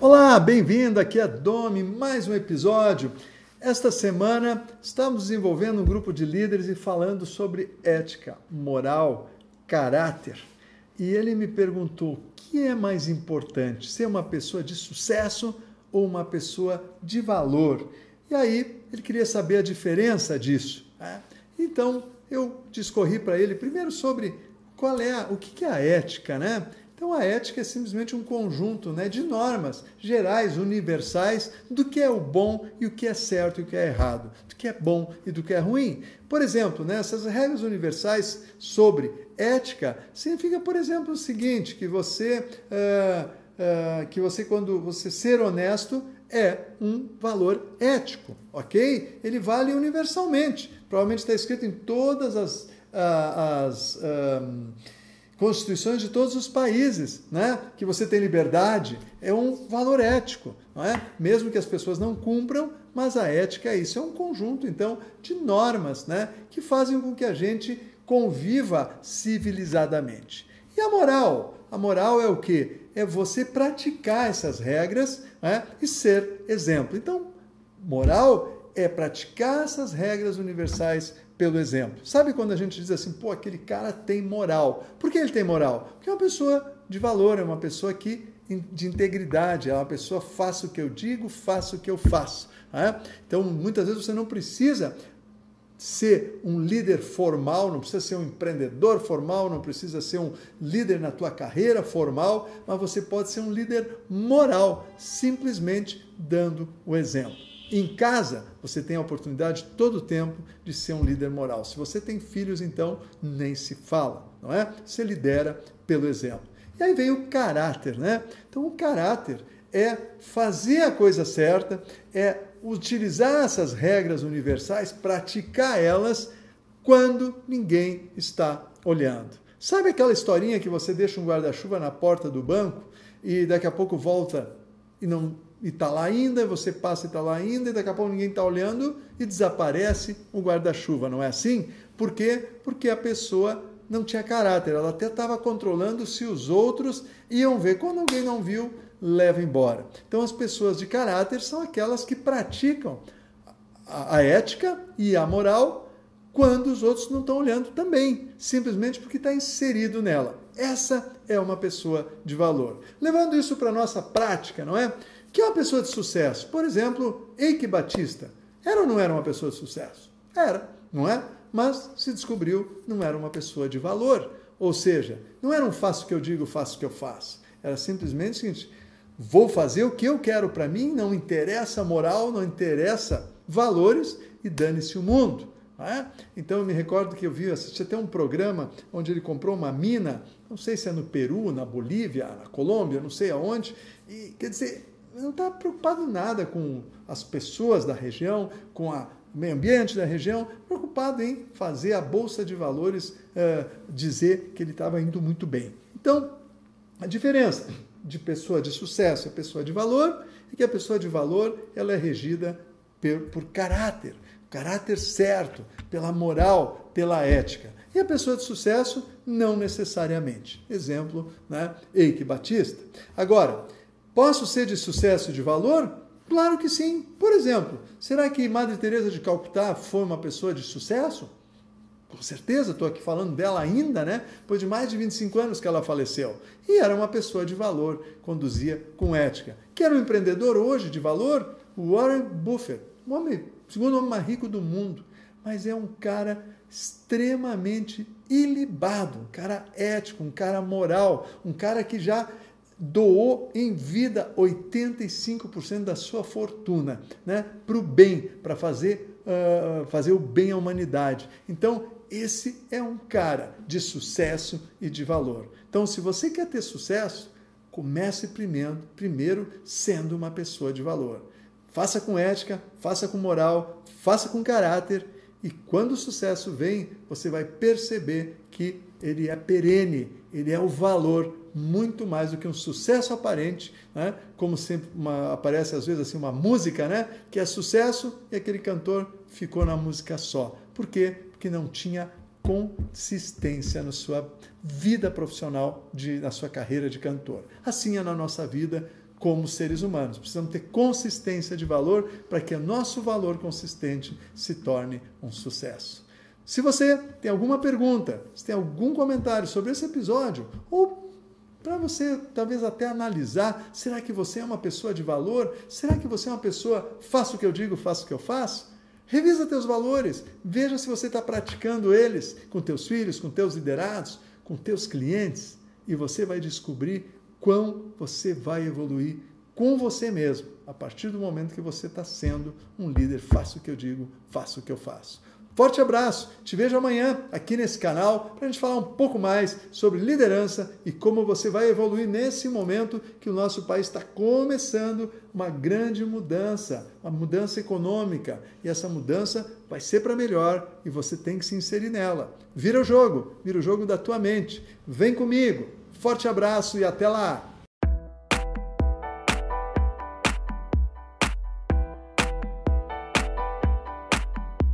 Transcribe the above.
Olá, bem-vindo aqui a Domi, mais um episódio. Esta semana estamos desenvolvendo um grupo de líderes e falando sobre ética, moral, caráter. E ele me perguntou: o que é mais importante, ser uma pessoa de sucesso ou uma pessoa de valor? E aí ele queria saber a diferença disso. Né? Então eu discorri para ele primeiro sobre qual é a, o que é a ética, né? Então a ética é simplesmente um conjunto né, de normas gerais, universais, do que é o bom e o que é certo e o que é errado, do que é bom e do que é ruim. Por exemplo, né, essas regras universais sobre ética significa, por exemplo, o seguinte: que você, uh, uh, que você quando você ser honesto é um valor ético, ok? Ele vale universalmente. Provavelmente está escrito em todas as, as um, constituições de todos os países, né? que você tem liberdade, é um valor ético, não é? mesmo que as pessoas não cumpram, mas a ética é isso, é um conjunto, então, de normas né? que fazem com que a gente conviva civilizadamente. E a moral? A moral é o que? É você praticar essas regras né? e ser exemplo. Então, moral é praticar essas regras universais pelo exemplo. Sabe quando a gente diz assim, pô, aquele cara tem moral. Por que ele tem moral? Porque é uma pessoa de valor, é uma pessoa que de integridade, é uma pessoa faça o que eu digo, faça o que eu faço. Né? Então, muitas vezes você não precisa ser um líder formal, não precisa ser um empreendedor formal, não precisa ser um líder na tua carreira formal, mas você pode ser um líder moral, simplesmente dando o exemplo. Em casa, você tem a oportunidade todo o tempo de ser um líder moral. Se você tem filhos, então nem se fala, não é? Você lidera pelo exemplo. E aí vem o caráter, né? Então, o caráter é fazer a coisa certa, é utilizar essas regras universais, praticar elas quando ninguém está olhando. Sabe aquela historinha que você deixa um guarda-chuva na porta do banco e daqui a pouco volta e não e está lá ainda, você passa e está lá ainda, e daqui a pouco ninguém está olhando e desaparece o guarda-chuva, não é assim? Por quê? Porque a pessoa não tinha caráter, ela até estava controlando se os outros iam ver. Quando alguém não viu, leva embora. Então, as pessoas de caráter são aquelas que praticam a, ética e a moral quando os outros não estão olhando também, simplesmente porque está inserido nela. Essa é uma pessoa de valor. Levando isso para a nossa prática, não é? Que é uma pessoa de sucesso? Por exemplo, Eike Batista. Era ou não era uma pessoa de sucesso? Era, não é? Mas se descobriu, não era uma pessoa de valor. Ou seja, não era um faço que eu digo, faço que eu faço. Era simplesmente o seguinte: vou fazer o que eu quero para mim, não interessa moral, não interessa valores e dane-se o mundo. É? Então eu me recordo que eu vi, assisti até um programa onde ele comprou uma mina, não sei se é no Peru, na Bolívia, na Colômbia, não sei aonde, e quer dizer, não está preocupado nada com as pessoas da região, com o meio ambiente da região, preocupado em fazer a Bolsa de Valores uh, dizer que ele estava indo muito bem. Então, a diferença de pessoa de sucesso e pessoa de valor é que a pessoa de valor ela é regida por, por caráter, caráter certo, pela moral, pela ética. E a pessoa de sucesso, não necessariamente. Exemplo, né? Eike Batista. Agora, Posso ser de sucesso e de valor? Claro que sim. Por exemplo, será que Madre Teresa de Calcutá foi uma pessoa de sucesso? Com certeza, estou aqui falando dela ainda, né? Depois de mais de 25 anos que ela faleceu. E era uma pessoa de valor, conduzia com ética. Que era um empreendedor hoje de valor? Warren Buffett, o homem, segundo homem mais rico do mundo. Mas é um cara extremamente ilibado, um cara ético, um cara moral, um cara que já doou em vida 85% da sua fortuna né, para o bem, para fazer, uh, fazer o bem à humanidade. Então, esse é um cara de sucesso e de valor. Então, se você quer ter sucesso, comece primeiro, primeiro sendo uma pessoa de valor. Faça com ética, faça com moral, faça com caráter e quando o sucesso vem, você vai perceber que ele é perene, ele é o valor muito mais do que um sucesso aparente, né? como sempre uma, aparece às vezes assim uma música, né? que é sucesso e aquele cantor ficou na música só. Por quê? Porque não tinha consistência na sua vida profissional, de, na sua carreira de cantor. Assim é na nossa vida, como seres humanos. Precisamos ter consistência de valor para que o nosso valor consistente se torne um sucesso. Se você tem alguma pergunta, se tem algum comentário sobre esse episódio, ou para você talvez até analisar, será que você é uma pessoa de valor? Será que você é uma pessoa, faço o que eu digo, faço o que eu faço? Revisa teus valores, veja se você está praticando eles com teus filhos, com teus liderados, com teus clientes, e você vai descobrir quão você vai evoluir com você mesmo, a partir do momento que você está sendo um líder. Faça o que eu digo, faça o que eu faço. Forte abraço, te vejo amanhã aqui nesse canal para a gente falar um pouco mais sobre liderança e como você vai evoluir nesse momento que o nosso país está começando uma grande mudança, uma mudança econômica. E essa mudança vai ser para melhor e você tem que se inserir nela. Vira o jogo, vira o jogo da tua mente. Vem comigo. Forte abraço e até lá!